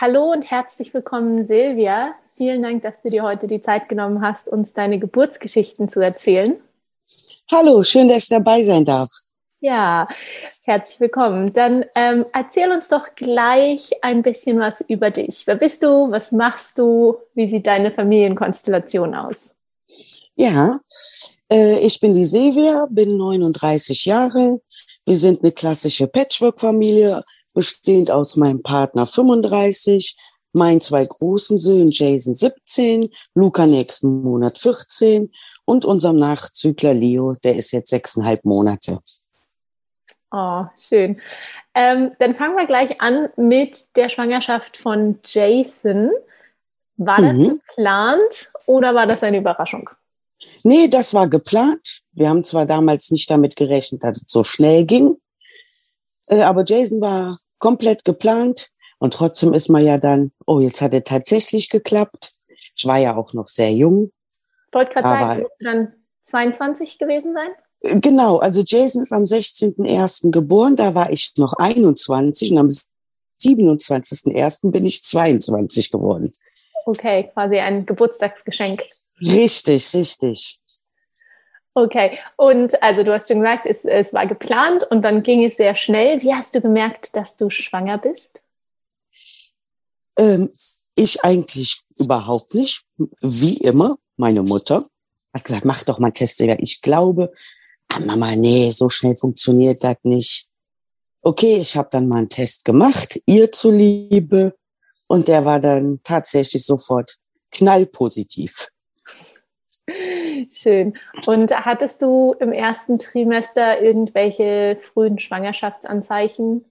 Hallo und herzlich willkommen, Silvia. Vielen Dank, dass du dir heute die Zeit genommen hast, uns deine Geburtsgeschichten zu erzählen. Hallo, schön, dass ich dabei sein darf. Ja, herzlich willkommen. Dann ähm, erzähl uns doch gleich ein bisschen was über dich. Wer bist du? Was machst du? Wie sieht deine Familienkonstellation aus? Ja, äh, ich bin die Silvia, bin 39 Jahre. Wir sind eine klassische Patchwork-Familie, bestehend aus meinem Partner 35, meinen zwei großen Söhnen Jason 17, Luca nächsten Monat 14 und unserem Nachzügler Leo, der ist jetzt sechseinhalb Monate. Oh, schön. Ähm, dann fangen wir gleich an mit der Schwangerschaft von Jason. War das mhm. geplant oder war das eine Überraschung? Nee, das war geplant. Wir haben zwar damals nicht damit gerechnet, dass es so schnell ging, äh, aber Jason war komplett geplant und trotzdem ist man ja dann, oh, jetzt hat er tatsächlich geklappt. Ich war ja auch noch sehr jung. Ich wollte gerade sagen, du dann 22 gewesen sein? Genau, also Jason ist am 16.01. geboren, da war ich noch 21 und am 27.01. bin ich 22 geworden. Okay, quasi ein Geburtstagsgeschenk. Richtig, richtig. Okay, und also du hast schon gesagt, es, es war geplant und dann ging es sehr schnell. Wie hast du gemerkt, dass du schwanger bist? Ähm, ich eigentlich überhaupt nicht. Wie immer, meine Mutter hat gesagt, mach doch mal einen Test. Ich glaube, ah, Mama, nee, so schnell funktioniert das nicht. Okay, ich habe dann mal einen Test gemacht, ihr zuliebe. Und der war dann tatsächlich sofort knallpositiv. Schön. Und hattest du im ersten Trimester irgendwelche frühen Schwangerschaftsanzeichen?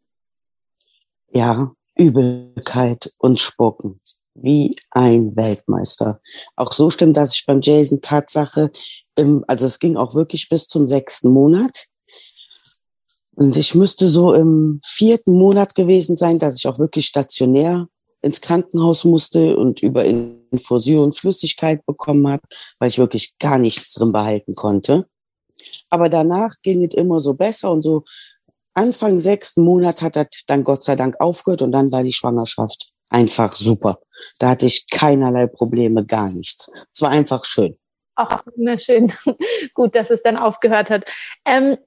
Ja, Übelkeit und Spucken. Wie ein Weltmeister. Auch so stimmt, dass ich beim Jason Tatsache, im, also es ging auch wirklich bis zum sechsten Monat. Und ich müsste so im vierten Monat gewesen sein, dass ich auch wirklich stationär ins Krankenhaus musste und über Infusion Flüssigkeit bekommen habe, weil ich wirklich gar nichts drin behalten konnte. Aber danach ging es immer so besser und so Anfang sechsten Monat hat das dann Gott sei Dank aufgehört und dann war die Schwangerschaft einfach super. Da hatte ich keinerlei Probleme, gar nichts. Es war einfach schön. Ach, na schön. Gut, dass es dann aufgehört hat. Ähm,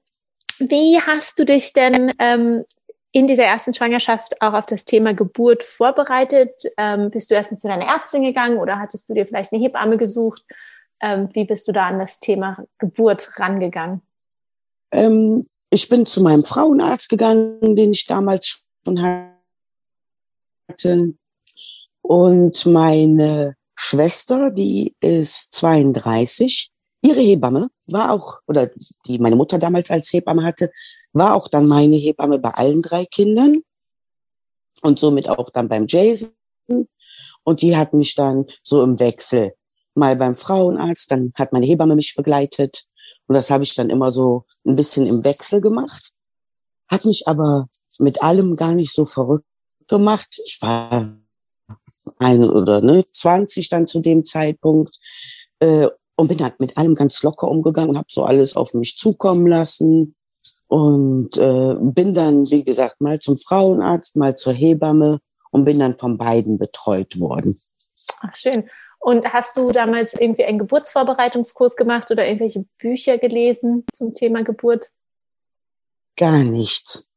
wie hast du dich denn ähm, in dieser ersten Schwangerschaft auch auf das Thema Geburt vorbereitet? Ähm, bist du erstmal zu deiner Ärztin gegangen oder hattest du dir vielleicht eine Hebamme gesucht? Ähm, wie bist du da an das Thema Geburt rangegangen? Ähm, ich bin zu meinem Frauenarzt gegangen, den ich damals schon hatte. Und meine Schwester, die ist 32, ihre Hebamme war auch, oder die meine Mutter damals als Hebamme hatte, war auch dann meine Hebamme bei allen drei Kindern und somit auch dann beim Jason. Und die hat mich dann so im Wechsel mal beim Frauenarzt, dann hat meine Hebamme mich begleitet. Und das habe ich dann immer so ein bisschen im Wechsel gemacht. Hat mich aber mit allem gar nicht so verrückt gemacht. Ich war ein oder ne, 20 dann zu dem Zeitpunkt äh, und bin halt mit allem ganz locker umgegangen, habe so alles auf mich zukommen lassen und äh, bin dann, wie gesagt, mal zum Frauenarzt, mal zur Hebamme und bin dann von beiden betreut worden. Ach, schön. Und hast du damals irgendwie einen Geburtsvorbereitungskurs gemacht oder irgendwelche Bücher gelesen zum Thema Geburt? Gar nichts.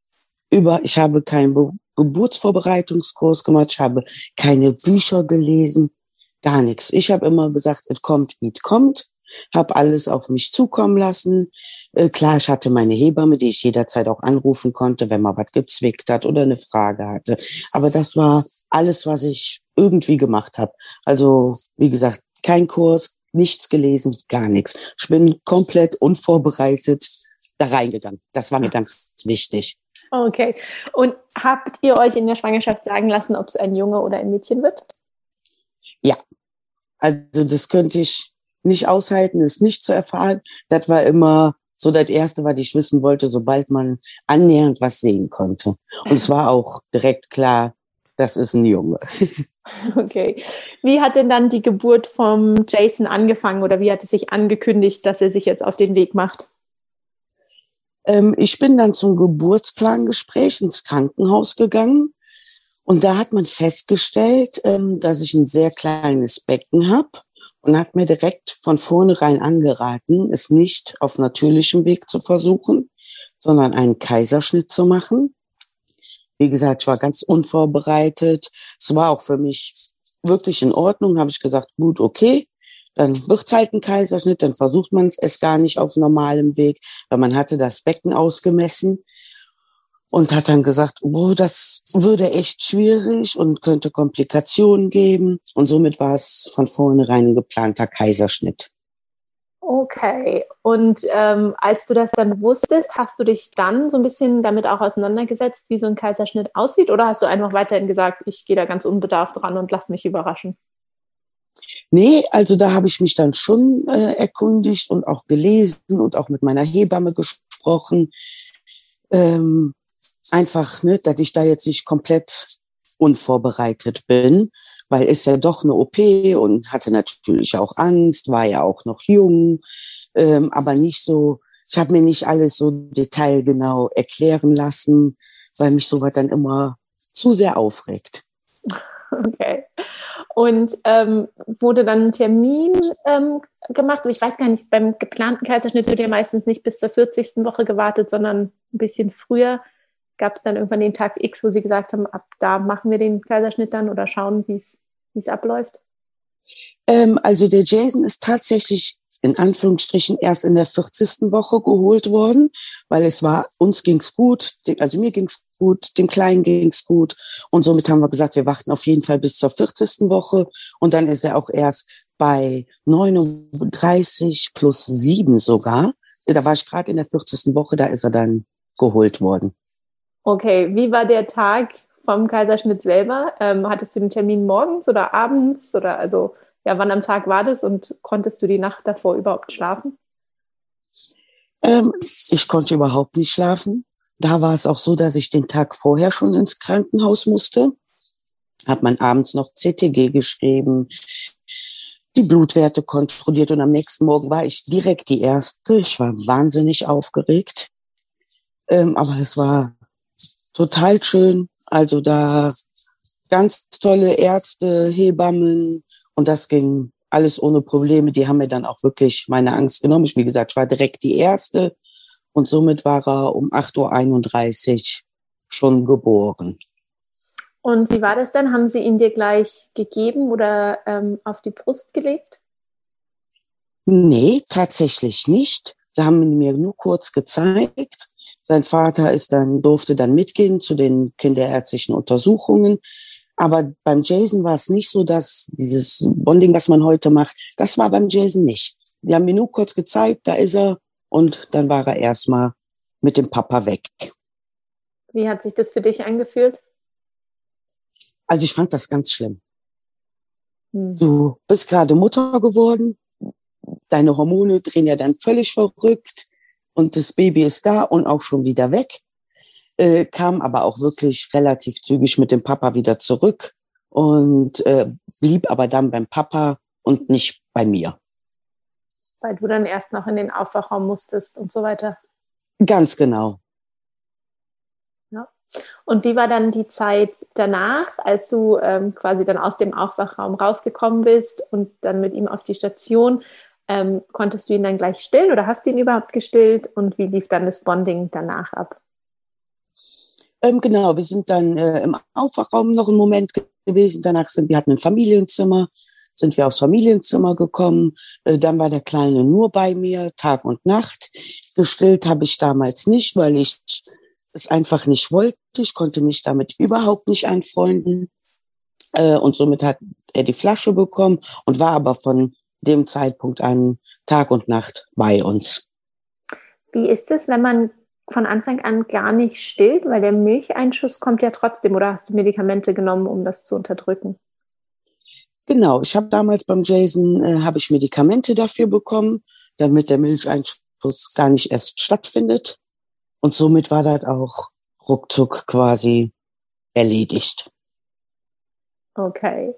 Über, ich habe keinen Be Geburtsvorbereitungskurs gemacht, ich habe keine Bücher gelesen, gar nichts. Ich habe immer gesagt, es kommt, wie es kommt habe alles auf mich zukommen lassen. Äh, klar, ich hatte meine Hebamme, die ich jederzeit auch anrufen konnte, wenn man was gezwickt hat oder eine Frage hatte. Aber das war alles, was ich irgendwie gemacht habe. Also, wie gesagt, kein Kurs, nichts gelesen, gar nichts. Ich bin komplett unvorbereitet da reingegangen. Das war mir ganz wichtig. Okay. Und habt ihr euch in der Schwangerschaft sagen lassen, ob es ein Junge oder ein Mädchen wird? Ja. Also das könnte ich nicht aushalten, es nicht zu erfahren. Das war immer so das Erste, was ich wissen wollte, sobald man annähernd was sehen konnte. Und es war auch direkt klar, das ist ein Junge. Okay. Wie hat denn dann die Geburt vom Jason angefangen oder wie hat es sich angekündigt, dass er sich jetzt auf den Weg macht? Ähm, ich bin dann zum Geburtsplangespräch ins Krankenhaus gegangen Und da hat man festgestellt, ähm, dass ich ein sehr kleines Becken habe und hat mir direkt von vornherein angeraten, es nicht auf natürlichem Weg zu versuchen, sondern einen Kaiserschnitt zu machen. Wie gesagt, ich war ganz unvorbereitet. Es war auch für mich wirklich in Ordnung. Habe ich gesagt, gut, okay, dann wird's halt ein Kaiserschnitt, dann versucht man es gar nicht auf normalem Weg, weil man hatte das Becken ausgemessen und hat dann gesagt, oh, das würde echt schwierig und könnte Komplikationen geben. Und somit war es von vornherein ein geplanter Kaiserschnitt. Okay, und ähm, als du das dann wusstest, hast du dich dann so ein bisschen damit auch auseinandergesetzt, wie so ein Kaiserschnitt aussieht? Oder hast du einfach weiterhin gesagt, ich gehe da ganz unbedarft dran und lass mich überraschen? Nee, also da habe ich mich dann schon äh, erkundigt und auch gelesen und auch mit meiner Hebamme gesprochen. Ähm, einfach, ne, dass ich da jetzt nicht komplett unvorbereitet bin, weil ist ja doch eine OP und hatte natürlich auch Angst, war ja auch noch jung, ähm, aber nicht so, ich habe mir nicht alles so detailgenau erklären lassen, weil mich sowas dann immer zu sehr aufregt. Okay. Und ähm, wurde dann ein Termin ähm, gemacht? Ich weiß gar nicht, beim geplanten Kaiserschnitt wird ja meistens nicht bis zur 40. Woche gewartet, sondern ein bisschen früher gab es dann irgendwann den Tag X, wo Sie gesagt haben, ab da machen wir den Kaiserschnitt dann oder schauen, wie es abläuft? Ähm, also der Jason ist tatsächlich in Anführungsstrichen erst in der 40. Woche geholt worden, weil es war, uns ging's gut, also mir ging's gut, dem Kleinen ging's gut und somit haben wir gesagt, wir warten auf jeden Fall bis zur 40. Woche und dann ist er auch erst bei 39 plus 7 sogar. Da war ich gerade in der 40. Woche, da ist er dann geholt worden. Okay, wie war der Tag vom Kaiserschnitt selber? Ähm, hattest du den Termin morgens oder abends oder also ja, wann am Tag war das und konntest du die Nacht davor überhaupt schlafen? Ähm, ich konnte überhaupt nicht schlafen. Da war es auch so, dass ich den Tag vorher schon ins Krankenhaus musste. Hat man abends noch CTG geschrieben, die Blutwerte kontrolliert und am nächsten Morgen war ich direkt die Erste. Ich war wahnsinnig aufgeregt. Ähm, aber es war total schön. Also da ganz tolle Ärzte, Hebammen und das ging alles ohne Probleme. Die haben mir dann auch wirklich meine Angst genommen. Ich, wie gesagt, ich war direkt die Erste und somit war er um 8.31 Uhr schon geboren. Und wie war das denn? Haben Sie ihn dir gleich gegeben oder ähm, auf die Brust gelegt? Nee, tatsächlich nicht. Sie haben ihn mir nur kurz gezeigt sein Vater ist dann, durfte dann mitgehen zu den kinderärztlichen Untersuchungen. Aber beim Jason war es nicht so, dass dieses Bonding, was man heute macht, das war beim Jason nicht. Die haben mir nur kurz gezeigt, da ist er und dann war er erstmal mit dem Papa weg. Wie hat sich das für dich angefühlt? Also ich fand das ganz schlimm. Hm. Du bist gerade Mutter geworden, deine Hormone drehen ja dann völlig verrückt und das Baby ist da und auch schon wieder weg. Äh, kam aber auch wirklich relativ zügig mit dem Papa wieder zurück und äh, blieb aber dann beim Papa und nicht bei mir. Weil du dann erst noch in den Aufwachraum musstest und so weiter. Ganz genau. Ja. Und wie war dann die Zeit danach, als du ähm, quasi dann aus dem Aufwachraum rausgekommen bist und dann mit ihm auf die Station? Ähm, konntest du ihn dann gleich stillen oder hast du ihn überhaupt gestillt und wie lief dann das Bonding danach ab? Ähm, genau, wir sind dann äh, im Aufwachraum noch einen Moment gewesen. Danach sind wir hatten ein Familienzimmer, sind wir aufs Familienzimmer gekommen. Äh, dann war der Kleine nur bei mir, Tag und Nacht. Gestillt habe ich damals nicht, weil ich es einfach nicht wollte. Ich konnte mich damit überhaupt nicht anfreunden. Äh, und somit hat er die Flasche bekommen und war aber von dem Zeitpunkt an Tag und Nacht bei uns. Wie ist es, wenn man von Anfang an gar nicht stillt, weil der Milcheinschuss kommt ja trotzdem oder hast du Medikamente genommen, um das zu unterdrücken? Genau, ich habe damals beim Jason äh, habe ich Medikamente dafür bekommen, damit der Milcheinschuss gar nicht erst stattfindet und somit war das auch ruckzuck quasi erledigt. Okay.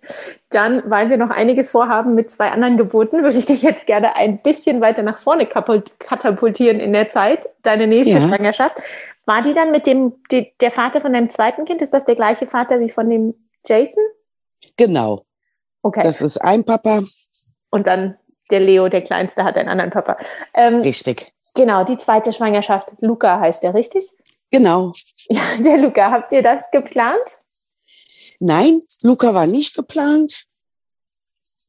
Dann, weil wir noch einiges vorhaben mit zwei anderen Geburten, würde ich dich jetzt gerne ein bisschen weiter nach vorne katapultieren in der Zeit, deine nächste ja. Schwangerschaft. War die dann mit dem, die, der Vater von deinem zweiten Kind, ist das der gleiche Vater wie von dem Jason? Genau. Okay. Das ist ein Papa. Und dann der Leo, der Kleinste, hat einen anderen Papa. Ähm, richtig. Genau, die zweite Schwangerschaft. Luca heißt der, richtig? Genau. Ja, der Luca. Habt ihr das geplant? Nein, Luca war nicht geplant.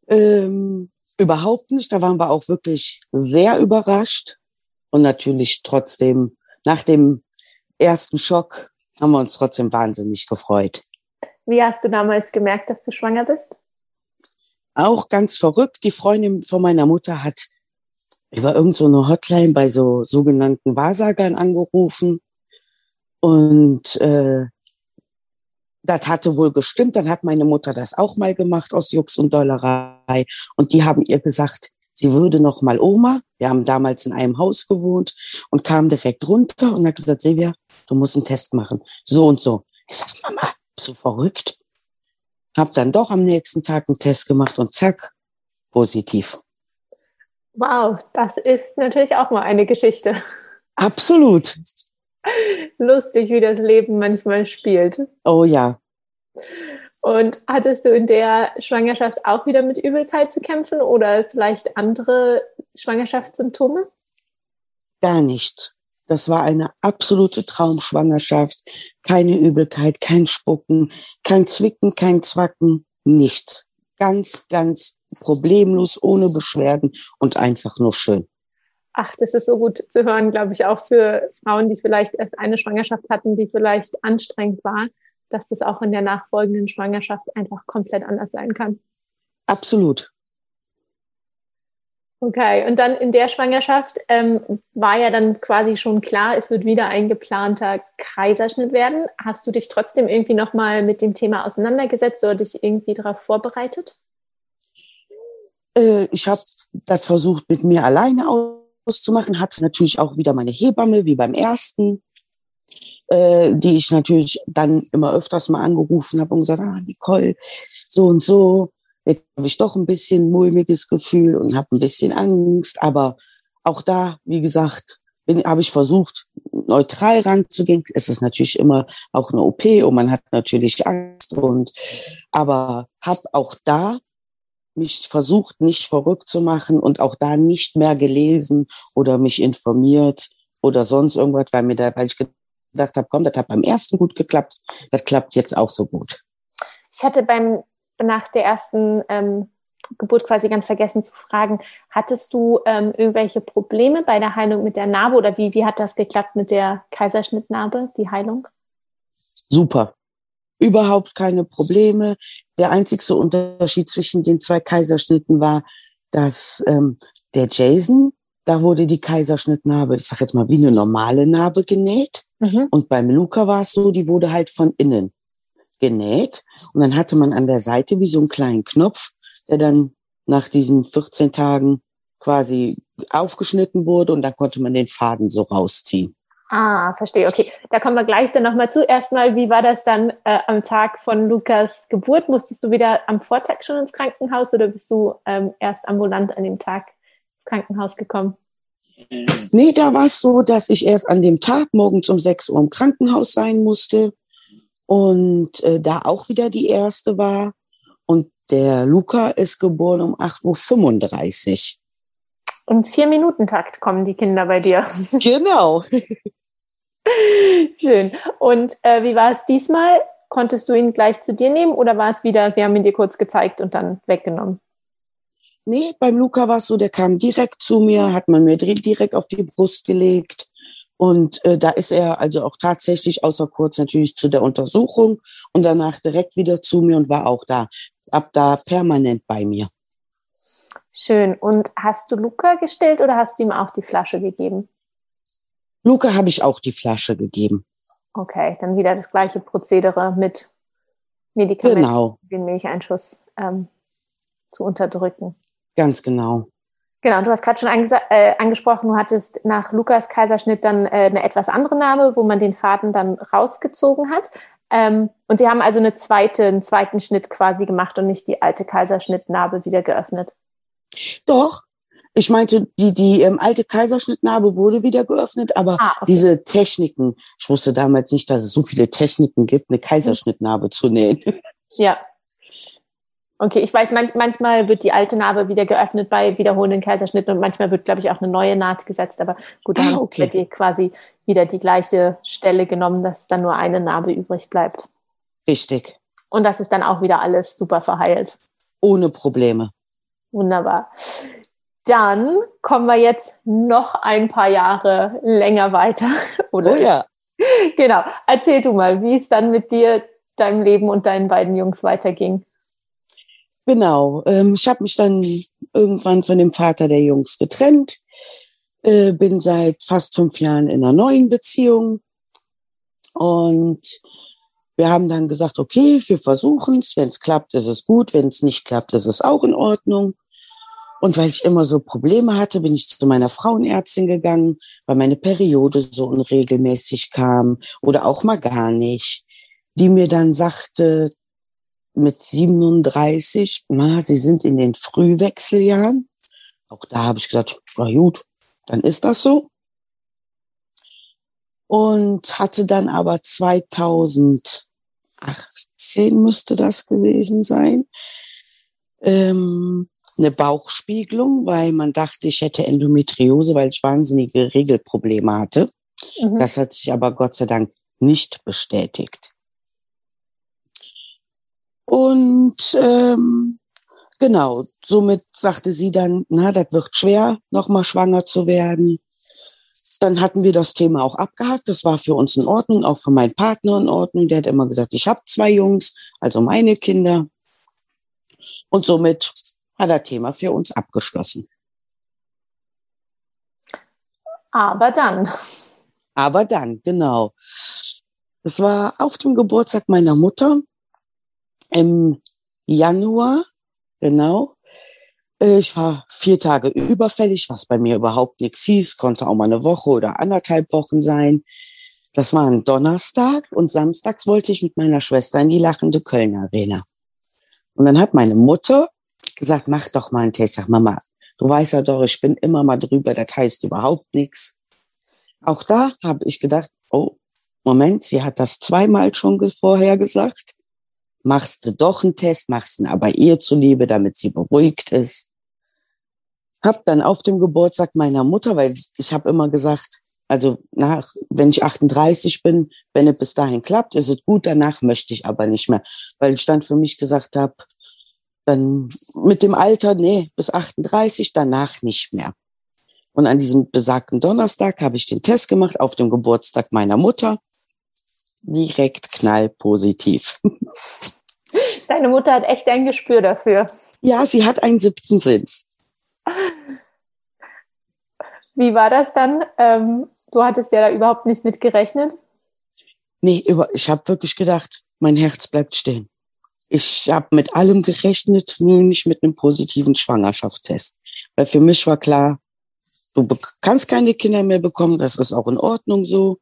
Ähm, überhaupt nicht. Da waren wir auch wirklich sehr überrascht. Und natürlich trotzdem, nach dem ersten Schock, haben wir uns trotzdem wahnsinnig gefreut. Wie hast du damals gemerkt, dass du schwanger bist? Auch ganz verrückt. Die Freundin von meiner Mutter hat über irgendeine so Hotline bei so sogenannten Wahrsagern angerufen. Und äh, das hatte wohl gestimmt. Dann hat meine Mutter das auch mal gemacht aus Jux und Dollerei. Und die haben ihr gesagt, sie würde noch mal Oma. Wir haben damals in einem Haus gewohnt und kam direkt runter und hat gesagt, Silvia, du musst einen Test machen. So und so. Ich sag, Mama, bist du verrückt? Hab dann doch am nächsten Tag einen Test gemacht und zack, positiv. Wow, das ist natürlich auch mal eine Geschichte. Absolut. Lustig, wie das Leben manchmal spielt. Oh ja. Und hattest du in der Schwangerschaft auch wieder mit Übelkeit zu kämpfen oder vielleicht andere Schwangerschaftssymptome? Gar nicht. Das war eine absolute Traumschwangerschaft. Keine Übelkeit, kein Spucken, kein Zwicken, kein Zwacken, nichts. Ganz, ganz problemlos, ohne Beschwerden und einfach nur schön. Ach, das ist so gut zu hören, glaube ich, auch für Frauen, die vielleicht erst eine Schwangerschaft hatten, die vielleicht anstrengend war, dass das auch in der nachfolgenden Schwangerschaft einfach komplett anders sein kann. Absolut. Okay, und dann in der Schwangerschaft ähm, war ja dann quasi schon klar, es wird wieder ein geplanter Kaiserschnitt werden. Hast du dich trotzdem irgendwie nochmal mit dem Thema auseinandergesetzt oder dich irgendwie darauf vorbereitet? Äh, ich habe das versucht, mit mir alleine auszumachen, hatte natürlich auch wieder meine Hebamme, wie beim ersten, äh, die ich natürlich dann immer öfters mal angerufen habe und gesagt, ah, Nicole, so und so, Jetzt habe ich doch ein bisschen mulmiges Gefühl und habe ein bisschen Angst, aber auch da, wie gesagt, habe ich versucht, neutral ranzugehen. Es ist natürlich immer auch eine OP und man hat natürlich Angst und aber habe auch da mich versucht, nicht verrückt zu machen und auch da nicht mehr gelesen oder mich informiert oder sonst irgendwas, weil mir da, weil ich gedacht habe, komm, das hat beim ersten gut geklappt, das klappt jetzt auch so gut. Ich hatte beim nach der ersten ähm, Geburt quasi ganz vergessen zu fragen, hattest du ähm, irgendwelche Probleme bei der Heilung mit der Narbe oder wie, wie hat das geklappt mit der Kaiserschnittnarbe, die Heilung? Super. Überhaupt keine Probleme. Der einzigste Unterschied zwischen den zwei Kaiserschnitten war, dass ähm, der Jason, da wurde die Kaiserschnittnarbe, ich sag jetzt mal wie eine normale Narbe genäht. Mhm. Und beim Luca war es so, die wurde halt von innen genäht. Und dann hatte man an der Seite wie so einen kleinen Knopf, der dann nach diesen 14 Tagen quasi aufgeschnitten wurde und da konnte man den Faden so rausziehen. Ah, verstehe. Okay, da kommen wir gleich dann nochmal zu. Erstmal, wie war das dann äh, am Tag von Lukas Geburt? Musstest du wieder am Vortag schon ins Krankenhaus oder bist du ähm, erst ambulant an dem Tag ins Krankenhaus gekommen? Nee, da war es so, dass ich erst an dem Tag morgens um 6 Uhr im Krankenhaus sein musste und äh, da auch wieder die erste war. Und der Luca ist geboren um 8.35 Uhr. Im Vier-Minuten-Takt kommen die Kinder bei dir. Genau. Schön. Und äh, wie war es diesmal? Konntest du ihn gleich zu dir nehmen oder war es wieder, sie haben ihn dir kurz gezeigt und dann weggenommen? Nee, beim Luca war es so, der kam direkt zu mir, hat man mir direkt auf die Brust gelegt und äh, da ist er also auch tatsächlich, außer kurz natürlich zu der Untersuchung und danach direkt wieder zu mir und war auch da, ab da permanent bei mir. Schön. Und hast du Luca gestillt oder hast du ihm auch die Flasche gegeben? Luca habe ich auch die Flasche gegeben. Okay, dann wieder das gleiche Prozedere mit Medikamenten, genau. den Milcheinschuss ähm, zu unterdrücken. Ganz genau. Genau, du hast gerade schon äh, angesprochen, du hattest nach Lukas Kaiserschnitt dann äh, eine etwas andere Narbe, wo man den Faden dann rausgezogen hat. Ähm, und Sie haben also eine zweite, einen zweiten Schnitt quasi gemacht und nicht die alte Kaiserschnittnarbe wieder geöffnet. Doch. Ich meinte, die, die ähm, alte Kaiserschnittnarbe wurde wieder geöffnet, aber ah, okay. diese Techniken, ich wusste damals nicht, dass es so viele Techniken gibt, eine Kaiserschnittnarbe zu nähen. Ja. Okay, ich weiß, manch, manchmal wird die alte Narbe wieder geöffnet bei wiederholenden Kaiserschnitten und manchmal wird, glaube ich, auch eine neue Naht gesetzt. Aber gut, dann ah, okay. wird quasi wieder die gleiche Stelle genommen, dass dann nur eine Narbe übrig bleibt. Richtig. Und das ist dann auch wieder alles super verheilt. Ohne Probleme. Wunderbar. Dann kommen wir jetzt noch ein paar Jahre länger weiter. Oder? Oh ja. Genau. Erzähl du mal, wie es dann mit dir, deinem Leben und deinen beiden Jungs weiterging. Genau. Ähm, ich habe mich dann irgendwann von dem Vater der Jungs getrennt. Äh, bin seit fast fünf Jahren in einer neuen Beziehung. Und wir haben dann gesagt, okay, wir versuchen es. Wenn es klappt, ist es gut. Wenn es nicht klappt, ist es auch in Ordnung. Und weil ich immer so Probleme hatte, bin ich zu meiner Frauenärztin gegangen, weil meine Periode so unregelmäßig kam oder auch mal gar nicht. Die mir dann sagte, mit 37, na, sie sind in den Frühwechseljahren. Auch da habe ich gesagt, na gut, dann ist das so. Und hatte dann aber 2018 müsste das gewesen sein, ähm, eine Bauchspiegelung, weil man dachte, ich hätte Endometriose, weil ich wahnsinnige Regelprobleme hatte. Mhm. Das hat sich aber Gott sei Dank nicht bestätigt. Und ähm, genau, somit sagte sie dann, na, das wird schwer, nochmal schwanger zu werden. Dann hatten wir das Thema auch abgehakt. Das war für uns in Ordnung, auch für meinen Partner in Ordnung. Der hat immer gesagt, ich habe zwei Jungs, also meine Kinder. Und somit hat das Thema für uns abgeschlossen. Aber dann. Aber dann, genau. Es war auf dem Geburtstag meiner Mutter im Januar, genau. Äh, ich war vier Tage überfällig, was bei mir überhaupt nichts hieß, konnte auch mal eine Woche oder anderthalb Wochen sein. Das war ein Donnerstag und samstags wollte ich mit meiner Schwester in die lachende Köln Arena. Und dann hat meine Mutter gesagt, mach doch mal einen Test. Sag, Mama, du weißt ja doch, ich bin immer mal drüber, das heißt überhaupt nichts. Auch da habe ich gedacht, oh, Moment, sie hat das zweimal schon vorher gesagt machst du doch einen Test, machst ihn aber ihr zuliebe, damit sie beruhigt ist. Hab dann auf dem Geburtstag meiner Mutter, weil ich habe immer gesagt, also nach, wenn ich 38 bin, wenn es bis dahin klappt, ist es gut, danach möchte ich aber nicht mehr. Weil ich dann für mich gesagt habe, dann mit dem Alter, nee, bis 38, danach nicht mehr. Und an diesem besagten Donnerstag habe ich den Test gemacht auf dem Geburtstag meiner Mutter. Direkt knallpositiv. Deine Mutter hat echt ein Gespür dafür. Ja, sie hat einen siebten Sinn. Wie war das dann? Ähm, du hattest ja da überhaupt nicht mit gerechnet. Nee, ich habe wirklich gedacht, mein Herz bleibt stehen. Ich habe mit allem gerechnet, nur nicht mit einem positiven Schwangerschaftstest. Weil für mich war klar, du kannst keine Kinder mehr bekommen, das ist auch in Ordnung so.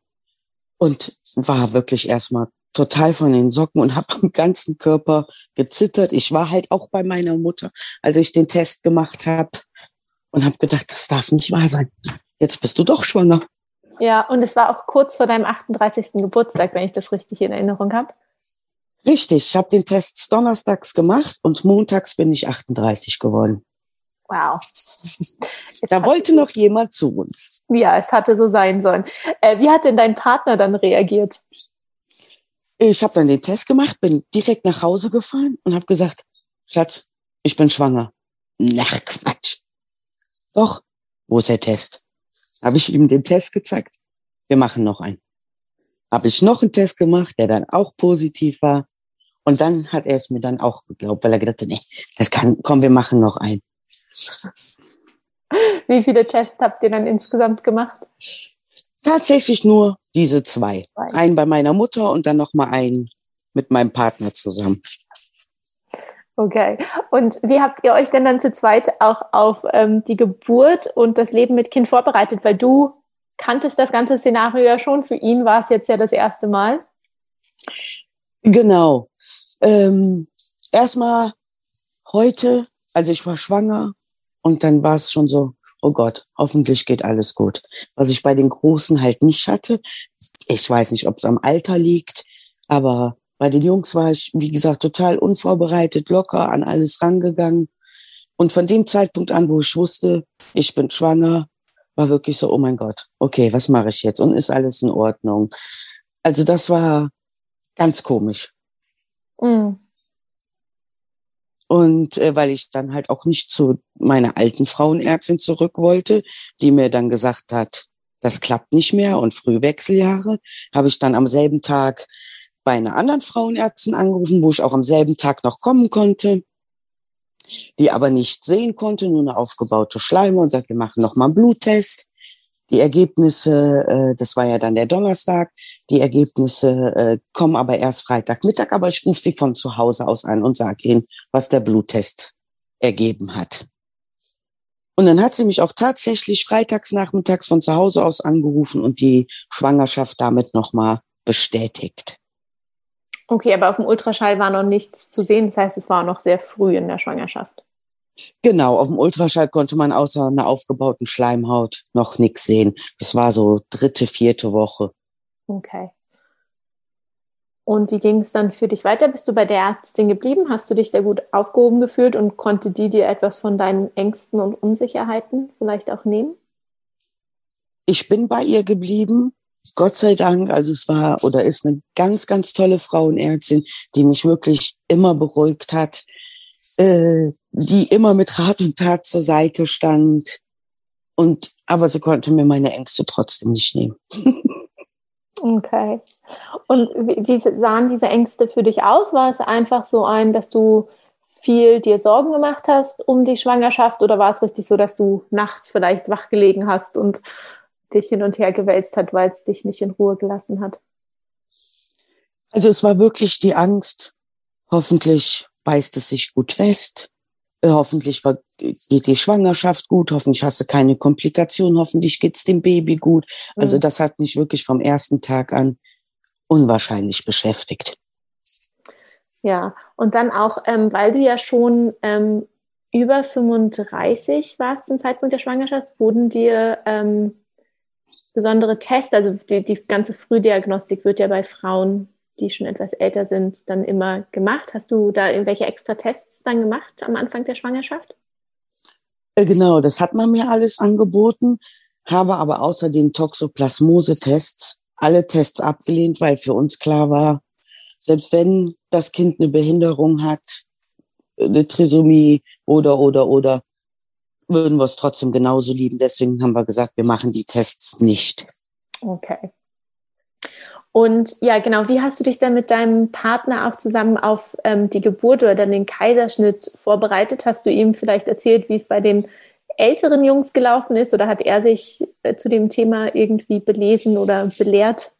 Und war wirklich erstmal total von den Socken und habe am ganzen Körper gezittert. Ich war halt auch bei meiner Mutter, als ich den Test gemacht habe und habe gedacht, das darf nicht wahr sein. Jetzt bist du doch schwanger. Ja, und es war auch kurz vor deinem 38. Geburtstag, wenn ich das richtig in Erinnerung habe. Richtig, ich habe den Test donnerstags gemacht und montags bin ich 38 geworden. Wow. da wollte noch jemand zu uns. Ja, es hatte so sein sollen. Äh, wie hat denn dein Partner dann reagiert? Ich habe dann den Test gemacht, bin direkt nach Hause gefahren und habe gesagt, Schatz, ich bin schwanger. Nach Quatsch. Doch, wo ist der Test? Habe ich ihm den Test gezeigt. Wir machen noch einen. Habe ich noch einen Test gemacht, der dann auch positiv war. Und dann hat er es mir dann auch geglaubt, weil er gedacht hat, nee, das kann, komm, wir machen noch einen. Wie viele Tests habt ihr dann insgesamt gemacht? Tatsächlich nur diese zwei. Einen bei meiner Mutter und dann noch mal einen mit meinem Partner zusammen. Okay. Und wie habt ihr euch denn dann zu zweit auch auf ähm, die Geburt und das Leben mit Kind vorbereitet? Weil du kanntest das ganze Szenario ja schon. Für ihn war es jetzt ja das erste Mal. Genau. Ähm, erstmal heute, also ich war schwanger und dann war es schon so, oh Gott, hoffentlich geht alles gut. Was ich bei den Großen halt nicht hatte. Ich weiß nicht, ob es am Alter liegt, aber bei den Jungs war ich, wie gesagt, total unvorbereitet, locker an alles rangegangen. Und von dem Zeitpunkt an, wo ich wusste, ich bin schwanger, war wirklich so, oh mein Gott, okay, was mache ich jetzt? Und ist alles in Ordnung? Also das war ganz komisch. Mhm. Und äh, weil ich dann halt auch nicht zu meiner alten Frauenärztin zurück wollte, die mir dann gesagt hat, das klappt nicht mehr und Frühwechseljahre, habe ich dann am selben Tag bei einer anderen Frauenärztin angerufen, wo ich auch am selben Tag noch kommen konnte, die aber nicht sehen konnte, nur eine aufgebaute Schleime und sagt, wir machen noch mal einen Bluttest. Die Ergebnisse, äh, das war ja dann der Donnerstag, die Ergebnisse äh, kommen aber erst Freitagmittag, aber ich rufe sie von zu Hause aus an und sage ihnen, was der Bluttest ergeben hat. Und dann hat sie mich auch tatsächlich freitags nachmittags von zu Hause aus angerufen und die Schwangerschaft damit nochmal bestätigt. Okay, aber auf dem Ultraschall war noch nichts zu sehen. Das heißt, es war noch sehr früh in der Schwangerschaft. Genau, auf dem Ultraschall konnte man außer einer aufgebauten Schleimhaut noch nichts sehen. Das war so dritte, vierte Woche. Okay. Und wie ging es dann für dich weiter? Bist du bei der Ärztin geblieben? Hast du dich da gut aufgehoben gefühlt und konnte die dir etwas von deinen Ängsten und Unsicherheiten vielleicht auch nehmen? Ich bin bei ihr geblieben. Gott sei Dank, also es war oder ist eine ganz, ganz tolle Frauenärztin, die mich wirklich immer beruhigt hat, äh, die immer mit Rat und Tat zur Seite stand. Und aber sie konnte mir meine Ängste trotzdem nicht nehmen. okay. Und wie, sahen diese Ängste für dich aus? War es einfach so ein, dass du viel dir Sorgen gemacht hast um die Schwangerschaft oder war es richtig so, dass du nachts vielleicht wach gelegen hast und dich hin und her gewälzt hat, weil es dich nicht in Ruhe gelassen hat? Also es war wirklich die Angst. Hoffentlich beißt es sich gut fest. Äh, hoffentlich geht die Schwangerschaft gut, hoffentlich hast du keine Komplikationen, hoffentlich geht's dem Baby gut. Also mhm. das hat mich wirklich vom ersten Tag an unwahrscheinlich beschäftigt. Ja, und dann auch, ähm, weil du ja schon ähm, über 35 warst zum Zeitpunkt der Schwangerschaft, wurden dir ähm, besondere Tests, also die, die ganze Frühdiagnostik wird ja bei Frauen, die schon etwas älter sind, dann immer gemacht. Hast du da irgendwelche extra Tests dann gemacht am Anfang der Schwangerschaft? Äh, genau, das hat man mir alles angeboten, habe aber außer den Toxoplasmose-Tests alle Tests abgelehnt, weil für uns klar war, selbst wenn das Kind eine Behinderung hat, eine Trisomie oder, oder, oder, würden wir es trotzdem genauso lieben. Deswegen haben wir gesagt, wir machen die Tests nicht. Okay. Und ja, genau, wie hast du dich dann mit deinem Partner auch zusammen auf ähm, die Geburt oder dann den Kaiserschnitt vorbereitet? Hast du ihm vielleicht erzählt, wie es bei den älteren Jungs gelaufen ist oder hat er sich äh, zu dem Thema irgendwie belesen oder belehrt?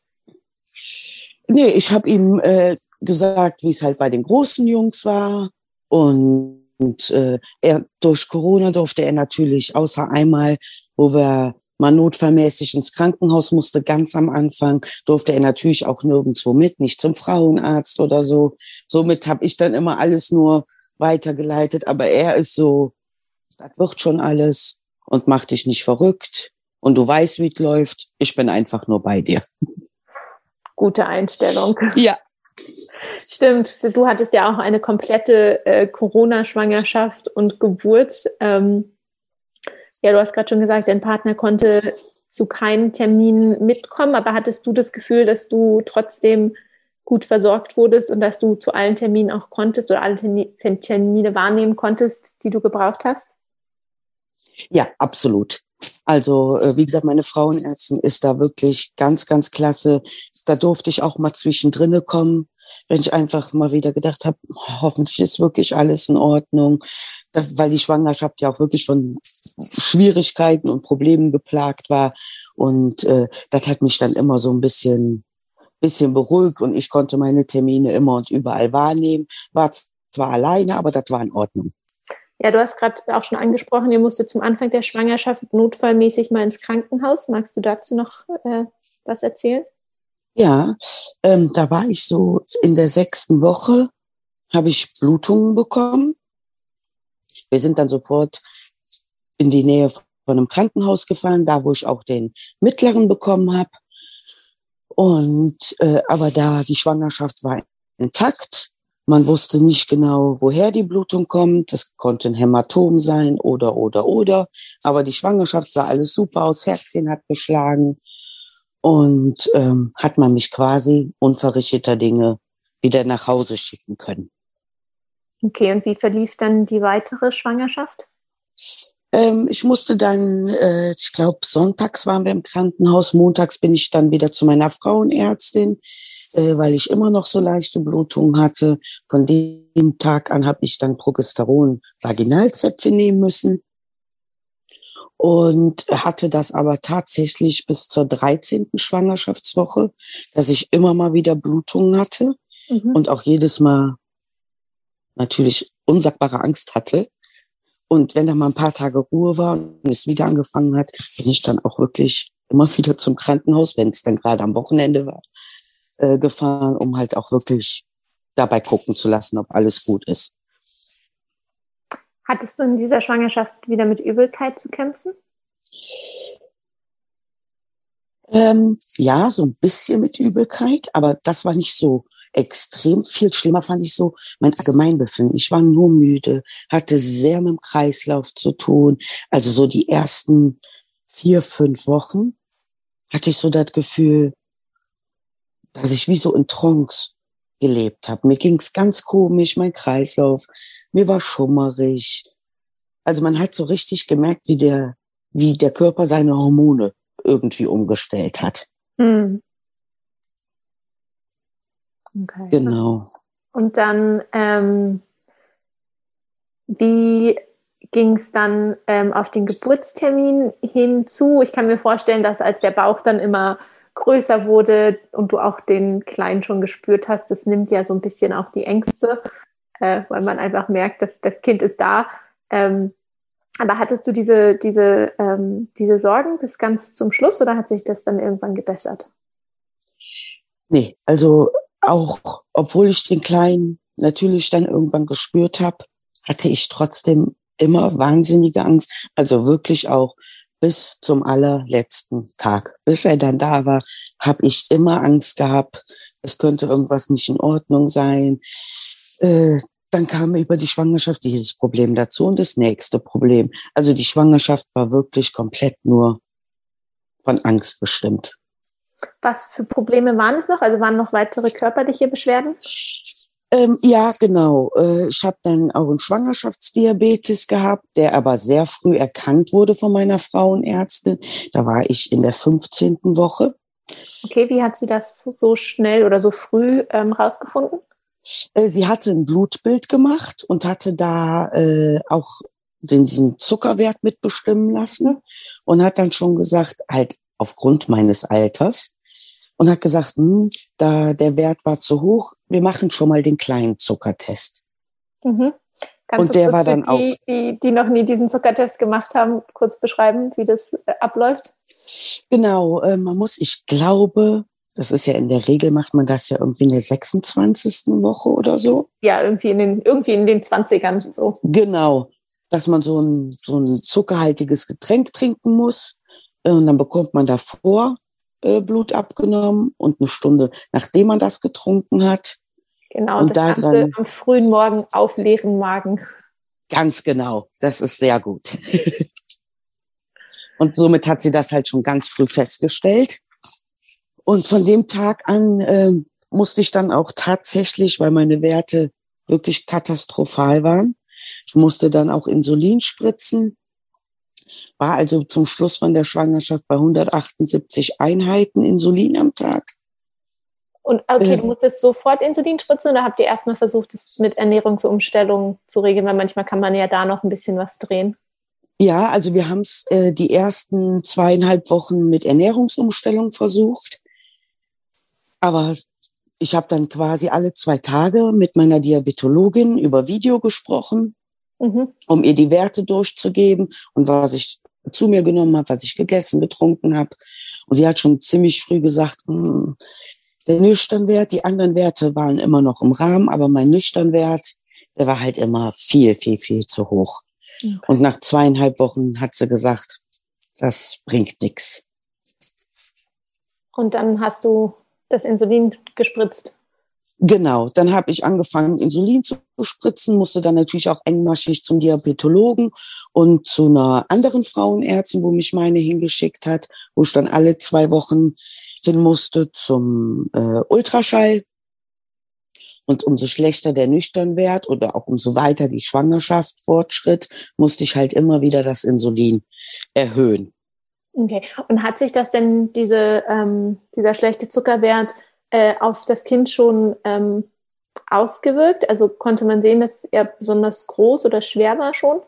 Nee, ich habe ihm äh, gesagt, wie es halt bei den großen Jungs war. Und äh, er durch Corona durfte er natürlich außer einmal, wo wir mal notfallmäßig ins Krankenhaus musste, ganz am Anfang, durfte er natürlich auch nirgendwo mit, nicht zum Frauenarzt oder so. Somit habe ich dann immer alles nur weitergeleitet. Aber er ist so, das wird schon alles und mach dich nicht verrückt. Und du weißt, wie es läuft. Ich bin einfach nur bei dir. Gute Einstellung. Ja. Stimmt, du hattest ja auch eine komplette äh, Corona-Schwangerschaft und Geburt. Ähm, ja, du hast gerade schon gesagt, dein Partner konnte zu keinem Termin mitkommen, aber hattest du das Gefühl, dass du trotzdem gut versorgt wurdest und dass du zu allen Terminen auch konntest oder alle Termine wahrnehmen konntest, die du gebraucht hast? Ja, absolut. Also, äh, wie gesagt, meine Frauenärztin ist da wirklich ganz, ganz klasse. Da durfte ich auch mal zwischendrin kommen, wenn ich einfach mal wieder gedacht habe, hoffentlich ist wirklich alles in Ordnung, das, weil die Schwangerschaft ja auch wirklich von Schwierigkeiten und Problemen geplagt war. Und äh, das hat mich dann immer so ein bisschen, bisschen beruhigt und ich konnte meine Termine immer und überall wahrnehmen. War zwar alleine, aber das war in Ordnung. Ja, du hast gerade auch schon angesprochen, ihr musstet zum Anfang der Schwangerschaft notfallmäßig mal ins Krankenhaus. Magst du dazu noch äh, was erzählen? Ja, ähm, da war ich so in der sechsten Woche, habe ich Blutungen bekommen. Wir sind dann sofort in die Nähe von einem Krankenhaus gefahren, da wo ich auch den mittleren bekommen habe. Und äh, aber da die Schwangerschaft war intakt, man wusste nicht genau, woher die Blutung kommt. Das konnte ein Hämatom sein oder oder oder. Aber die Schwangerschaft sah alles super aus, Herzchen hat geschlagen und ähm, hat man mich quasi unverrichteter Dinge wieder nach Hause schicken können. Okay, und wie verlief dann die weitere Schwangerschaft? Ähm, ich musste dann, äh, ich glaube, sonntags waren wir im Krankenhaus, montags bin ich dann wieder zu meiner Frauenärztin, äh, weil ich immer noch so leichte Blutungen hatte. Von dem Tag an habe ich dann Progesteron Vaginalzäpfe nehmen müssen und hatte das aber tatsächlich bis zur 13. Schwangerschaftswoche, dass ich immer mal wieder Blutungen hatte mhm. und auch jedes Mal natürlich unsagbare Angst hatte. Und wenn da mal ein paar Tage Ruhe war und es wieder angefangen hat, bin ich dann auch wirklich immer wieder zum Krankenhaus, wenn es dann gerade am Wochenende war, äh, gefahren, um halt auch wirklich dabei gucken zu lassen, ob alles gut ist. Hattest du in dieser Schwangerschaft wieder mit Übelkeit zu kämpfen? Ähm, ja, so ein bisschen mit Übelkeit, aber das war nicht so extrem. Viel schlimmer fand ich so mein Allgemeinbefinden. Ich war nur müde, hatte sehr mit dem Kreislauf zu tun. Also so die ersten vier, fünf Wochen hatte ich so das Gefühl, dass ich wie so in Trance gelebt habe. Mir ging's ganz komisch, mein Kreislauf, mir war schummerig. Also man hat so richtig gemerkt, wie der, wie der Körper seine Hormone irgendwie umgestellt hat. Mhm. Okay. Genau. Und dann, ähm, wie ging es dann ähm, auf den Geburtstermin hinzu? Ich kann mir vorstellen, dass als der Bauch dann immer größer wurde und du auch den Kleinen schon gespürt hast, das nimmt ja so ein bisschen auch die Ängste, äh, weil man einfach merkt, dass das Kind ist da. Ähm, aber hattest du diese, diese, ähm, diese Sorgen bis ganz zum Schluss oder hat sich das dann irgendwann gebessert? Nee, also auch obwohl ich den Kleinen natürlich dann irgendwann gespürt habe, hatte ich trotzdem immer wahnsinnige Angst. Also wirklich auch bis zum allerletzten Tag. Bis er dann da war, habe ich immer Angst gehabt, es könnte irgendwas nicht in Ordnung sein. Äh, dann kam über die Schwangerschaft dieses Problem dazu und das nächste Problem. Also die Schwangerschaft war wirklich komplett nur von Angst bestimmt. Was für Probleme waren es noch? Also waren noch weitere körperliche Beschwerden? Ähm, ja, genau. Äh, ich habe dann auch einen Schwangerschaftsdiabetes gehabt, der aber sehr früh erkannt wurde von meiner Frauenärztin. Da war ich in der 15. Woche. Okay, wie hat sie das so schnell oder so früh ähm, rausgefunden? Äh, sie hatte ein Blutbild gemacht und hatte da äh, auch den, diesen Zuckerwert mitbestimmen lassen und hat dann schon gesagt, halt aufgrund meines Alters und hat gesagt, hm, da der Wert war zu hoch, wir machen schon mal den kleinen Zuckertest. Mhm. Kannst und der war dann die, auch. Die, die noch nie diesen Zuckertest gemacht haben, kurz beschreiben, wie das äh, abläuft? Genau, äh, man muss, ich glaube, das ist ja in der Regel macht man das ja irgendwie in der 26. Woche oder so. Ja, irgendwie in den, irgendwie in den 20ern so. Genau. Dass man so ein, so ein zuckerhaltiges Getränk trinken muss. Äh, und dann bekommt man davor äh, Blut abgenommen und eine Stunde, nachdem man das getrunken hat. Genau, und das Ganze am frühen Morgen auf leeren Magen. Ganz genau, das ist sehr gut. und somit hat sie das halt schon ganz früh festgestellt. Und von dem Tag an äh, musste ich dann auch tatsächlich, weil meine Werte wirklich katastrophal waren, ich musste dann auch Insulin spritzen war also zum Schluss von der Schwangerschaft bei 178 Einheiten Insulin am Tag. Und okay, äh, du musstest sofort Insulin spritzen oder habt ihr erstmal versucht, das mit Ernährungsumstellung zu regeln? Weil manchmal kann man ja da noch ein bisschen was drehen. Ja, also wir haben es äh, die ersten zweieinhalb Wochen mit Ernährungsumstellung versucht. Aber ich habe dann quasi alle zwei Tage mit meiner Diabetologin über Video gesprochen mhm. um ihr die Werte durchzugeben und was ich zu mir genommen habe, was ich gegessen, getrunken habe. Und sie hat schon ziemlich früh gesagt, hm, der Nüchternwert, die anderen Werte waren immer noch im Rahmen, aber mein Nüchternwert, der war halt immer viel, viel, viel zu hoch. Okay. Und nach zweieinhalb Wochen hat sie gesagt, das bringt nichts. Und dann hast du das Insulin gespritzt. Genau, dann habe ich angefangen, Insulin zu spritzen, musste dann natürlich auch engmaschig zum Diabetologen und zu einer anderen Frauenärztin, wo mich meine hingeschickt hat, wo ich dann alle zwei Wochen hin musste zum äh, Ultraschall. Und umso schlechter der Nüchternwert oder auch umso weiter die Schwangerschaft fortschritt, musste ich halt immer wieder das Insulin erhöhen. Okay. Und hat sich das denn, diese, ähm, dieser schlechte Zuckerwert, äh, auf das Kind schon ähm, ausgewirkt? Also konnte man sehen, dass er besonders groß oder schwer war schon?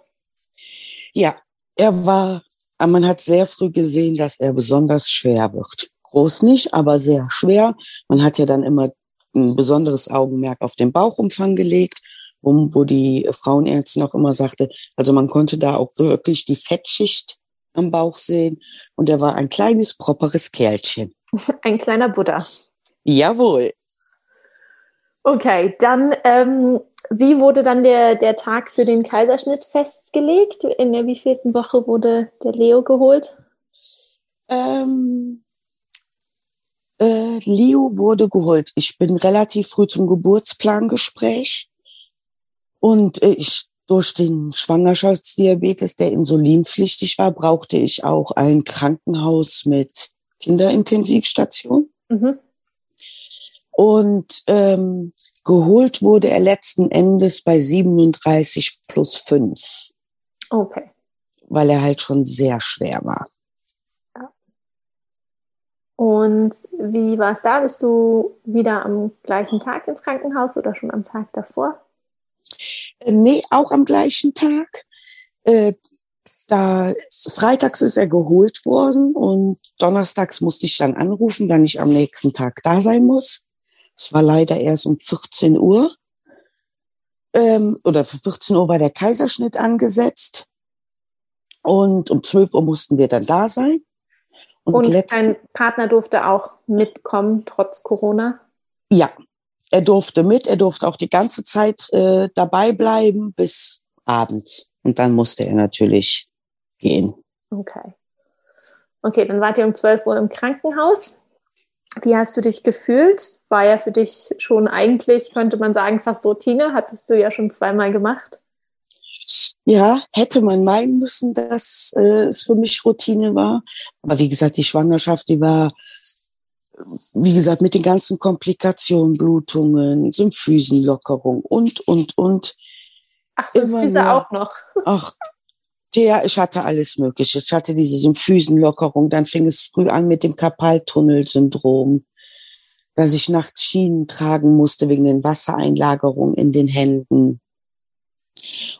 Ja, er war, man hat sehr früh gesehen, dass er besonders schwer wird. Groß nicht, aber sehr schwer. Man hat ja dann immer ein besonderes Augenmerk auf den Bauchumfang gelegt, wo, wo die Frauenärztin auch immer sagte, also man konnte da auch wirklich die Fettschicht am Bauch sehen und er war ein kleines, properes Kerlchen. Ein kleiner Buddha. Jawohl. Okay, dann, ähm, wie wurde dann der, der Tag für den Kaiserschnitt festgelegt? In der wievielten Woche wurde der Leo geholt? Ähm, äh, Leo wurde geholt. Ich bin relativ früh zum Geburtsplangespräch und äh, ich durch den Schwangerschaftsdiabetes, der insulinpflichtig war, brauchte ich auch ein Krankenhaus mit Kinderintensivstation. Mhm. Und ähm, geholt wurde er letzten Endes bei 37 plus 5. Okay. Weil er halt schon sehr schwer war. Ja. Und wie war es da? Bist du wieder am gleichen Tag ins Krankenhaus oder schon am Tag davor? Äh, nee, auch am gleichen Tag. Äh, da freitags ist er geholt worden und donnerstags musste ich dann anrufen, wann ich am nächsten Tag da sein muss. Es war leider erst um 14 Uhr. Ähm, oder für 14 Uhr war der Kaiserschnitt angesetzt. Und um 12 Uhr mussten wir dann da sein. Und, und dein Partner durfte auch mitkommen, trotz Corona? Ja, er durfte mit. Er durfte auch die ganze Zeit äh, dabei bleiben bis abends. Und dann musste er natürlich gehen. Okay. Okay, dann wart ihr um 12 Uhr im Krankenhaus. Wie hast du dich gefühlt? War ja für dich schon eigentlich, könnte man sagen, fast Routine. Hattest du ja schon zweimal gemacht. Ja, hätte man meinen müssen, dass äh, es für mich Routine war. Aber wie gesagt, die Schwangerschaft, die war, wie gesagt, mit den ganzen Komplikationen, Blutungen, Symphysenlockerung und, und, und. Ach, Symphyse auch noch. Ach, der, ich hatte alles Mögliche. Ich hatte diese Symphysenlockerung. Dann fing es früh an mit dem Karpaltunnelsyndrom, dass ich nachts Schienen tragen musste wegen den Wassereinlagerungen in den Händen.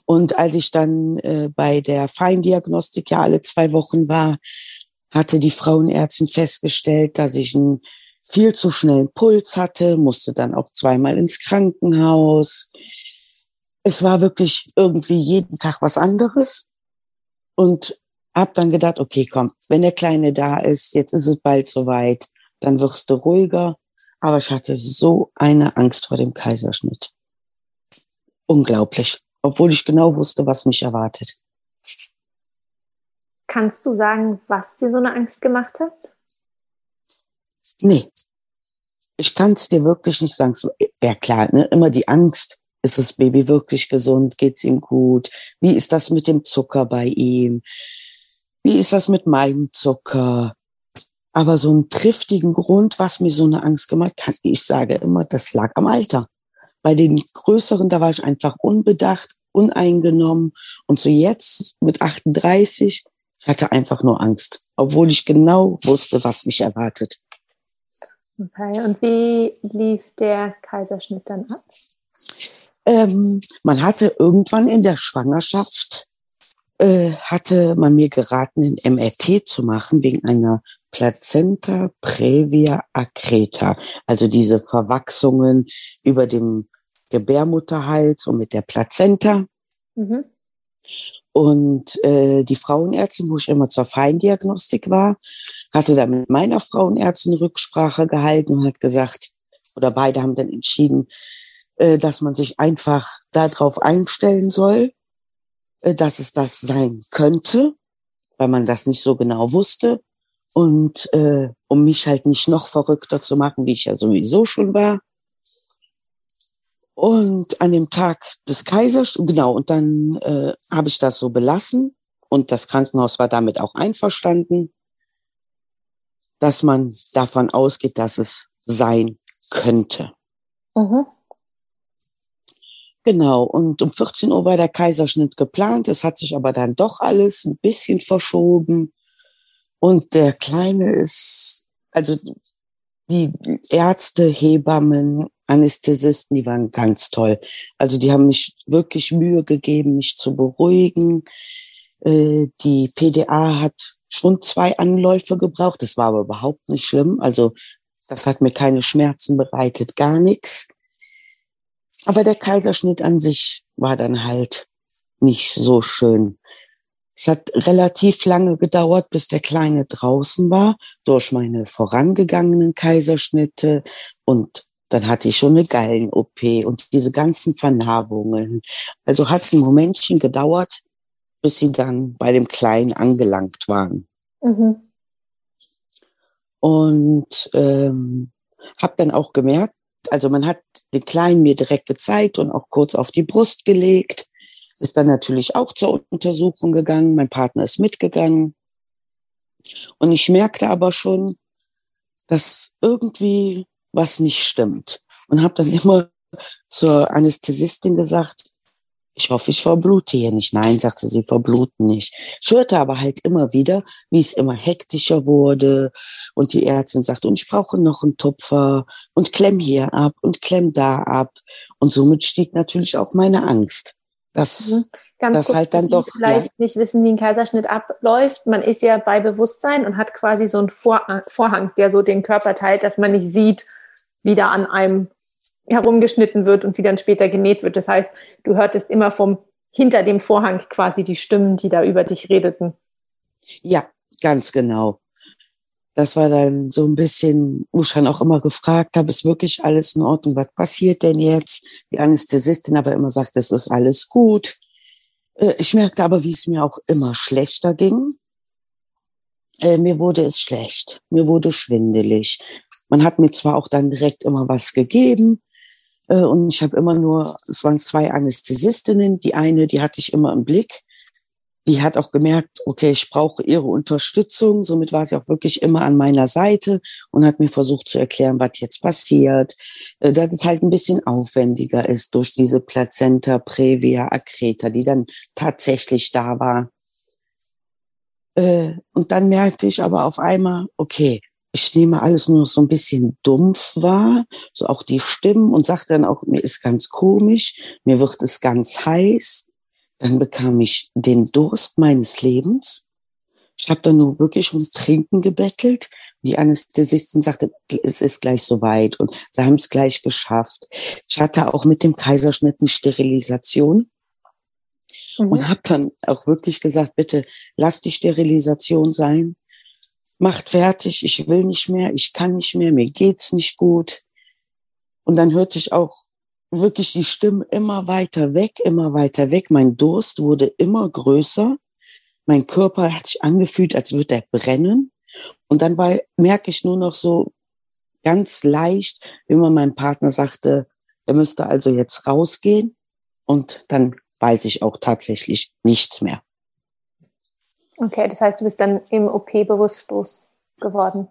Und als ich dann äh, bei der Feindiagnostik ja alle zwei Wochen war, hatte die Frauenärztin festgestellt, dass ich einen viel zu schnellen Puls hatte, musste dann auch zweimal ins Krankenhaus. Es war wirklich irgendwie jeden Tag was anderes und hab dann gedacht, okay, komm, wenn der Kleine da ist, jetzt ist es bald soweit, dann wirst du ruhiger. Aber ich hatte so eine Angst vor dem Kaiserschnitt. Unglaublich, obwohl ich genau wusste, was mich erwartet. Kannst du sagen, was dir so eine Angst gemacht hast? Nee. Ich kann es dir wirklich nicht sagen. So, ja klar, ne? immer die Angst, ist das Baby wirklich gesund? Geht's ihm gut? Wie ist das mit dem Zucker bei ihm? Wie ist das mit meinem Zucker? Aber so einen triftigen Grund, was mir so eine Angst gemacht hat, ich sage immer, das lag am Alter. Bei den größeren, da war ich einfach unbedacht, uneingenommen. Und so jetzt mit 38, ich hatte einfach nur Angst, obwohl ich genau wusste, was mich erwartet. Okay, und wie lief der Kaiserschnitt dann ab? Ähm, man hatte irgendwann in der Schwangerschaft, äh, hatte man mir geraten, ein MRT zu machen wegen einer Plazenta previa accreta, also diese Verwachsungen über dem Gebärmutterhals und mit der Plazenta. Mhm. Und äh, die Frauenärztin, wo ich immer zur Feindiagnostik war, hatte da mit meiner Frauenärztin Rücksprache gehalten und hat gesagt, oder beide haben dann entschieden, äh, dass man sich einfach darauf einstellen soll, äh, dass es das sein könnte, weil man das nicht so genau wusste. Und äh, um mich halt nicht noch verrückter zu machen, wie ich ja sowieso schon war. Und an dem Tag des Kaisers, genau, und dann äh, habe ich das so belassen. Und das Krankenhaus war damit auch einverstanden, dass man davon ausgeht, dass es sein könnte. Mhm. Genau, und um 14 Uhr war der Kaiserschnitt geplant. Es hat sich aber dann doch alles ein bisschen verschoben. Und der Kleine ist, also die Ärzte, Hebammen, Anästhesisten, die waren ganz toll. Also die haben mich wirklich Mühe gegeben, mich zu beruhigen. Äh, die PDA hat schon zwei Anläufe gebraucht. Das war aber überhaupt nicht schlimm. Also das hat mir keine Schmerzen bereitet, gar nichts. Aber der Kaiserschnitt an sich war dann halt nicht so schön. Es hat relativ lange gedauert, bis der Kleine draußen war, durch meine vorangegangenen Kaiserschnitte. Und dann hatte ich schon eine Gallen-OP und diese ganzen Vernarbungen. Also hat es ein Momentchen gedauert, bis sie dann bei dem Kleinen angelangt waren. Mhm. Und ähm, habe dann auch gemerkt, also man hat den Kleinen mir direkt gezeigt und auch kurz auf die Brust gelegt. Ist dann natürlich auch zur Untersuchung gegangen. Mein Partner ist mitgegangen. Und ich merkte aber schon, dass irgendwie was nicht stimmt. Und habe dann immer zur Anästhesistin gesagt, ich hoffe, ich verblute hier nicht. Nein, sagte sie, verbluten nicht. Ich hörte aber halt immer wieder, wie es immer hektischer wurde. Und die Ärztin sagte, und ich brauche noch einen Tupfer und klemm hier ab und klemm da ab. Und somit stieg natürlich auch meine Angst. Dass, mhm. Ganz das kurz, halt dann doch vielleicht ja. nicht wissen, wie ein Kaiserschnitt abläuft. Man ist ja bei Bewusstsein und hat quasi so einen Vorhang, der so den Körper teilt, dass man nicht sieht, wie da an einem herumgeschnitten wird und wie dann später genäht wird. Das heißt, du hörtest immer vom hinter dem Vorhang quasi die Stimmen, die da über dich redeten. Ja, ganz genau. Das war dann so ein bisschen, wo ich dann auch immer gefragt habe, ist wirklich alles in Ordnung? Was passiert denn jetzt? Die Anästhesistin aber immer sagt, es ist alles gut. Äh, ich merkte aber, wie es mir auch immer schlechter ging. Äh, mir wurde es schlecht. Mir wurde schwindelig. Man hat mir zwar auch dann direkt immer was gegeben, äh, und ich habe immer nur, es waren zwei Anästhesistinnen. Die eine, die hatte ich immer im Blick. Die hat auch gemerkt, okay, ich brauche ihre Unterstützung. Somit war sie auch wirklich immer an meiner Seite und hat mir versucht zu erklären, was jetzt passiert. Äh, dass es halt ein bisschen aufwendiger ist durch diese Plazenta previa accreta, die dann tatsächlich da war. Äh, und dann merkte ich aber auf einmal, okay, ich nehme alles nur so ein bisschen dumpf wahr, so auch die Stimmen und sagte dann auch, mir ist ganz komisch, mir wird es ganz heiß. Dann bekam ich den Durst meines Lebens. Ich habe dann nur wirklich um Trinken gebettelt. Die Anästhesistin sagte, es ist gleich soweit und sie haben es gleich geschafft. Ich hatte auch mit dem Kaiserschnitt eine Sterilisation mhm. und habe dann auch wirklich gesagt, bitte lass die Sterilisation sein macht fertig, ich will nicht mehr, ich kann nicht mehr, mir geht's nicht gut. Und dann hörte ich auch wirklich die Stimmen immer weiter weg, immer weiter weg. Mein Durst wurde immer größer. Mein Körper hat sich angefühlt, als würde er brennen. Und dann war, merke ich nur noch so ganz leicht, wie man meinem Partner sagte, er müsste also jetzt rausgehen. Und dann weiß ich auch tatsächlich nichts mehr. Okay, das heißt, du bist dann im OP bewusstlos geworden.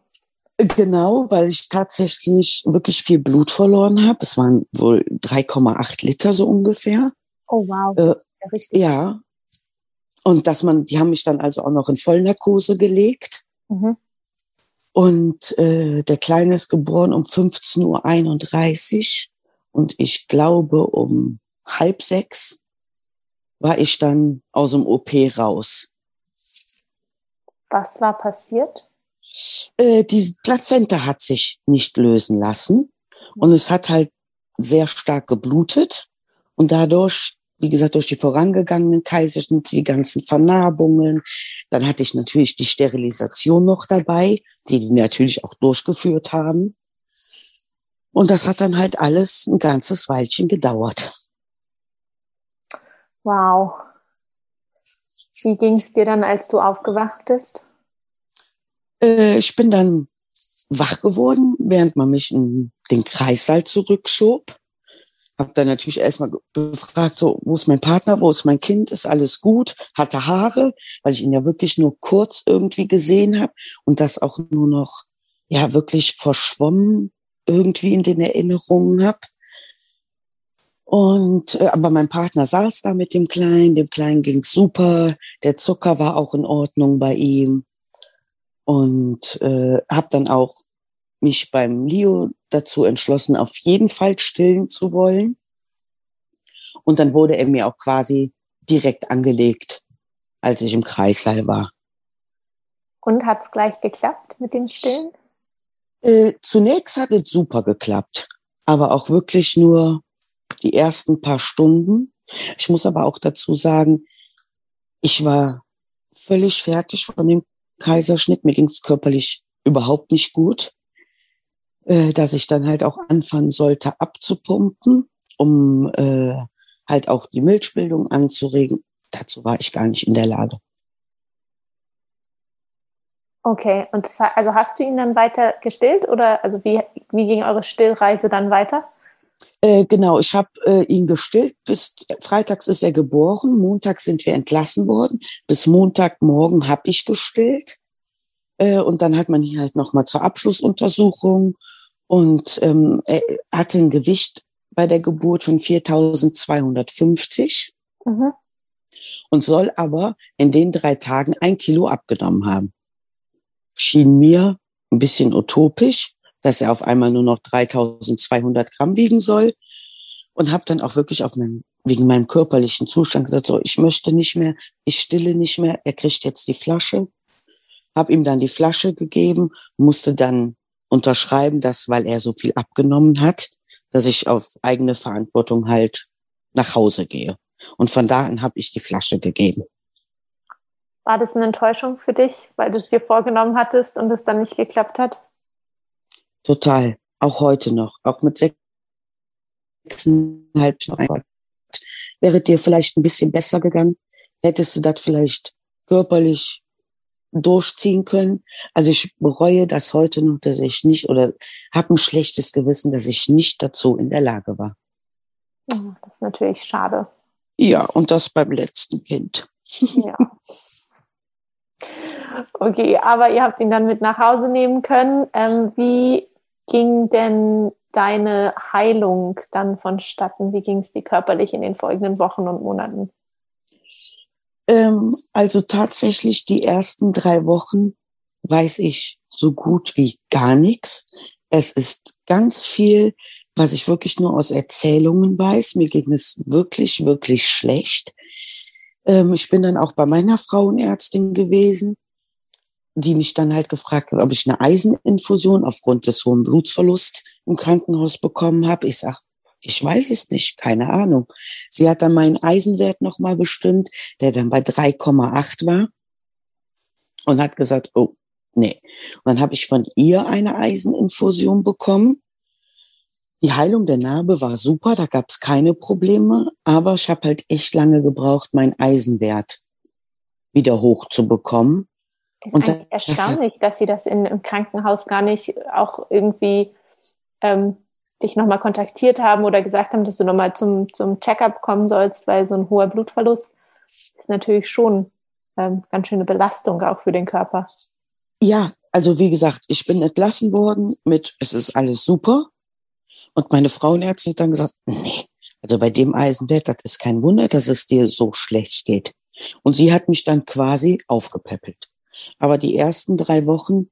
Genau, weil ich tatsächlich wirklich viel Blut verloren habe. Es waren wohl 3,8 Liter so ungefähr. Oh wow. Äh, ja, ja. Und dass man, die haben mich dann also auch noch in Vollnarkose gelegt. Mhm. Und äh, der Kleine ist geboren um 15.31 Uhr. Und ich glaube, um halb sechs war ich dann aus dem OP raus. Was war passiert? Äh, die Plazenta hat sich nicht lösen lassen und es hat halt sehr stark geblutet und dadurch, wie gesagt, durch die vorangegangenen Kaiserschnitte, die ganzen Vernarbungen, dann hatte ich natürlich die Sterilisation noch dabei, die die natürlich auch durchgeführt haben. Und das hat dann halt alles ein ganzes Weilchen gedauert. Wow. Wie ging es dir dann, als du aufgewacht bist? Äh, ich bin dann wach geworden, während man mich in den Kreissaal zurückschob. Hab dann natürlich erstmal gefragt, so, wo ist mein Partner, wo ist mein Kind, ist alles gut, hatte Haare, weil ich ihn ja wirklich nur kurz irgendwie gesehen habe und das auch nur noch, ja, wirklich verschwommen irgendwie in den Erinnerungen habe. Und äh, aber mein Partner saß da mit dem Kleinen, dem Kleinen ging's super, der Zucker war auch in Ordnung bei ihm und äh, habe dann auch mich beim Leo dazu entschlossen, auf jeden Fall stillen zu wollen. Und dann wurde er mir auch quasi direkt angelegt, als ich im Kreissaal war. Und hat's gleich geklappt mit dem Stillen? Äh, zunächst hat es super geklappt, aber auch wirklich nur die ersten paar Stunden. Ich muss aber auch dazu sagen, ich war völlig fertig von dem Kaiserschnitt. Mir ging es körperlich überhaupt nicht gut, äh, dass ich dann halt auch anfangen sollte abzupumpen, um äh, halt auch die Milchbildung anzuregen. Dazu war ich gar nicht in der Lage. Okay, und das, also hast du ihn dann weiter gestillt oder also wie, wie ging eure Stillreise dann weiter? Äh, genau, ich habe äh, ihn gestillt. Bis freitags ist er geboren, Montag sind wir entlassen worden. Bis Montagmorgen habe ich gestillt. Äh, und dann hat man ihn halt nochmal zur Abschlussuntersuchung. Und ähm, er hatte ein Gewicht bei der Geburt von 4250 mhm. und soll aber in den drei Tagen ein Kilo abgenommen haben schien mir ein bisschen utopisch, dass er auf einmal nur noch 3200 Gramm wiegen soll. Und habe dann auch wirklich auf meinem, wegen meinem körperlichen Zustand gesagt, so, ich möchte nicht mehr, ich stille nicht mehr, er kriegt jetzt die Flasche. Habe ihm dann die Flasche gegeben, musste dann unterschreiben, dass, weil er so viel abgenommen hat, dass ich auf eigene Verantwortung halt nach Hause gehe. Und von da an habe ich die Flasche gegeben. War das eine Enttäuschung für dich, weil du es dir vorgenommen hattest und es dann nicht geklappt hat? Total. Auch heute noch. Auch mit sechseinhalb. Wäre dir vielleicht ein bisschen besser gegangen? Hättest du das vielleicht körperlich durchziehen können? Also ich bereue das heute noch, dass ich nicht oder habe ein schlechtes Gewissen, dass ich nicht dazu in der Lage war. Oh, das ist natürlich schade. Ja, und das beim letzten Kind. Ja. Okay, aber ihr habt ihn dann mit nach Hause nehmen können. Ähm, wie ging denn deine Heilung dann vonstatten? Wie ging es dir körperlich in den folgenden Wochen und Monaten? Ähm, also tatsächlich die ersten drei Wochen weiß ich so gut wie gar nichts. Es ist ganz viel, was ich wirklich nur aus Erzählungen weiß. Mir ging es wirklich, wirklich schlecht. Ähm, ich bin dann auch bei meiner Frauenärztin gewesen, die mich dann halt gefragt hat, ob ich eine Eiseninfusion aufgrund des hohen Blutsverlusts im Krankenhaus bekommen habe. Ich sag, ich weiß es nicht, keine Ahnung. Sie hat dann meinen Eisenwert nochmal bestimmt, der dann bei 3,8 war und hat gesagt, oh, nee. Und dann habe ich von ihr eine Eiseninfusion bekommen die Heilung der Narbe war super, da gab es keine Probleme, aber ich habe halt echt lange gebraucht, meinen Eisenwert wieder hochzubekommen. Ist und eigentlich das, erstaunlich, das dass Sie das in, im Krankenhaus gar nicht auch irgendwie ähm, dich nochmal kontaktiert haben oder gesagt haben, dass du nochmal zum, zum Checkup kommen sollst, weil so ein hoher Blutverlust ist natürlich schon ähm, ganz schöne Belastung auch für den Körper. Ja, also wie gesagt, ich bin entlassen worden mit, es ist alles super. Und meine Frauenärztin hat dann gesagt, nee, also bei dem Eisenwert, das ist kein Wunder, dass es dir so schlecht geht. Und sie hat mich dann quasi aufgepäppelt. Aber die ersten drei Wochen,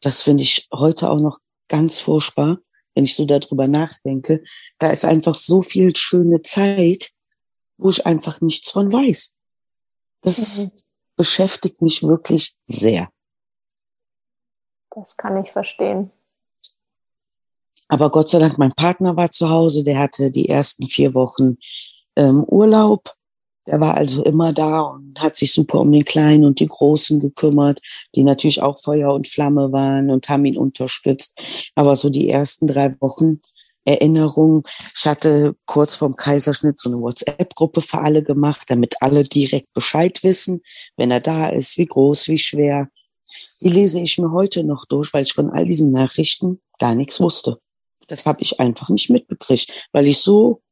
das finde ich heute auch noch ganz furchtbar, wenn ich so darüber nachdenke. Da ist einfach so viel schöne Zeit, wo ich einfach nichts von weiß. Das mhm. beschäftigt mich wirklich sehr. Das kann ich verstehen. Aber Gott sei Dank, mein Partner war zu Hause, der hatte die ersten vier Wochen ähm, Urlaub. Der war also immer da und hat sich super um den Kleinen und die Großen gekümmert, die natürlich auch Feuer und Flamme waren und haben ihn unterstützt. Aber so die ersten drei Wochen Erinnerungen. Ich hatte kurz vorm Kaiserschnitt so eine WhatsApp-Gruppe für alle gemacht, damit alle direkt Bescheid wissen, wenn er da ist, wie groß, wie schwer. Die lese ich mir heute noch durch, weil ich von all diesen Nachrichten gar nichts wusste. Das habe ich einfach nicht mitbekriegt, weil ich so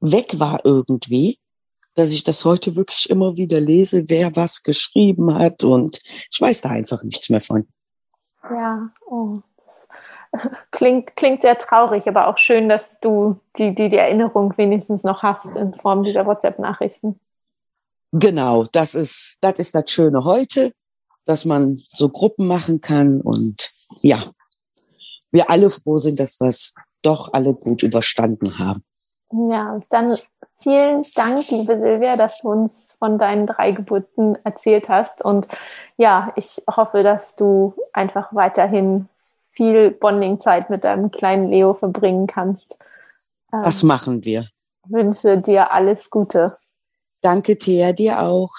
weg war irgendwie, dass ich das heute wirklich immer wieder lese, wer was geschrieben hat und ich weiß da einfach nichts mehr von. Ja, oh, das klingt, klingt sehr traurig, aber auch schön, dass du die, die, die Erinnerung wenigstens noch hast in Form dieser WhatsApp-Nachrichten. Genau, das ist, das ist das Schöne heute, dass man so Gruppen machen kann und ja, wir alle froh sind, dass wir es doch alle gut überstanden haben. Ja, dann vielen Dank, liebe Silvia, dass du uns von deinen drei Geburten erzählt hast. Und ja, ich hoffe, dass du einfach weiterhin viel Bonding-Zeit mit deinem kleinen Leo verbringen kannst. Das ähm, machen wir. Wünsche dir alles Gute. Danke, Thea, dir auch.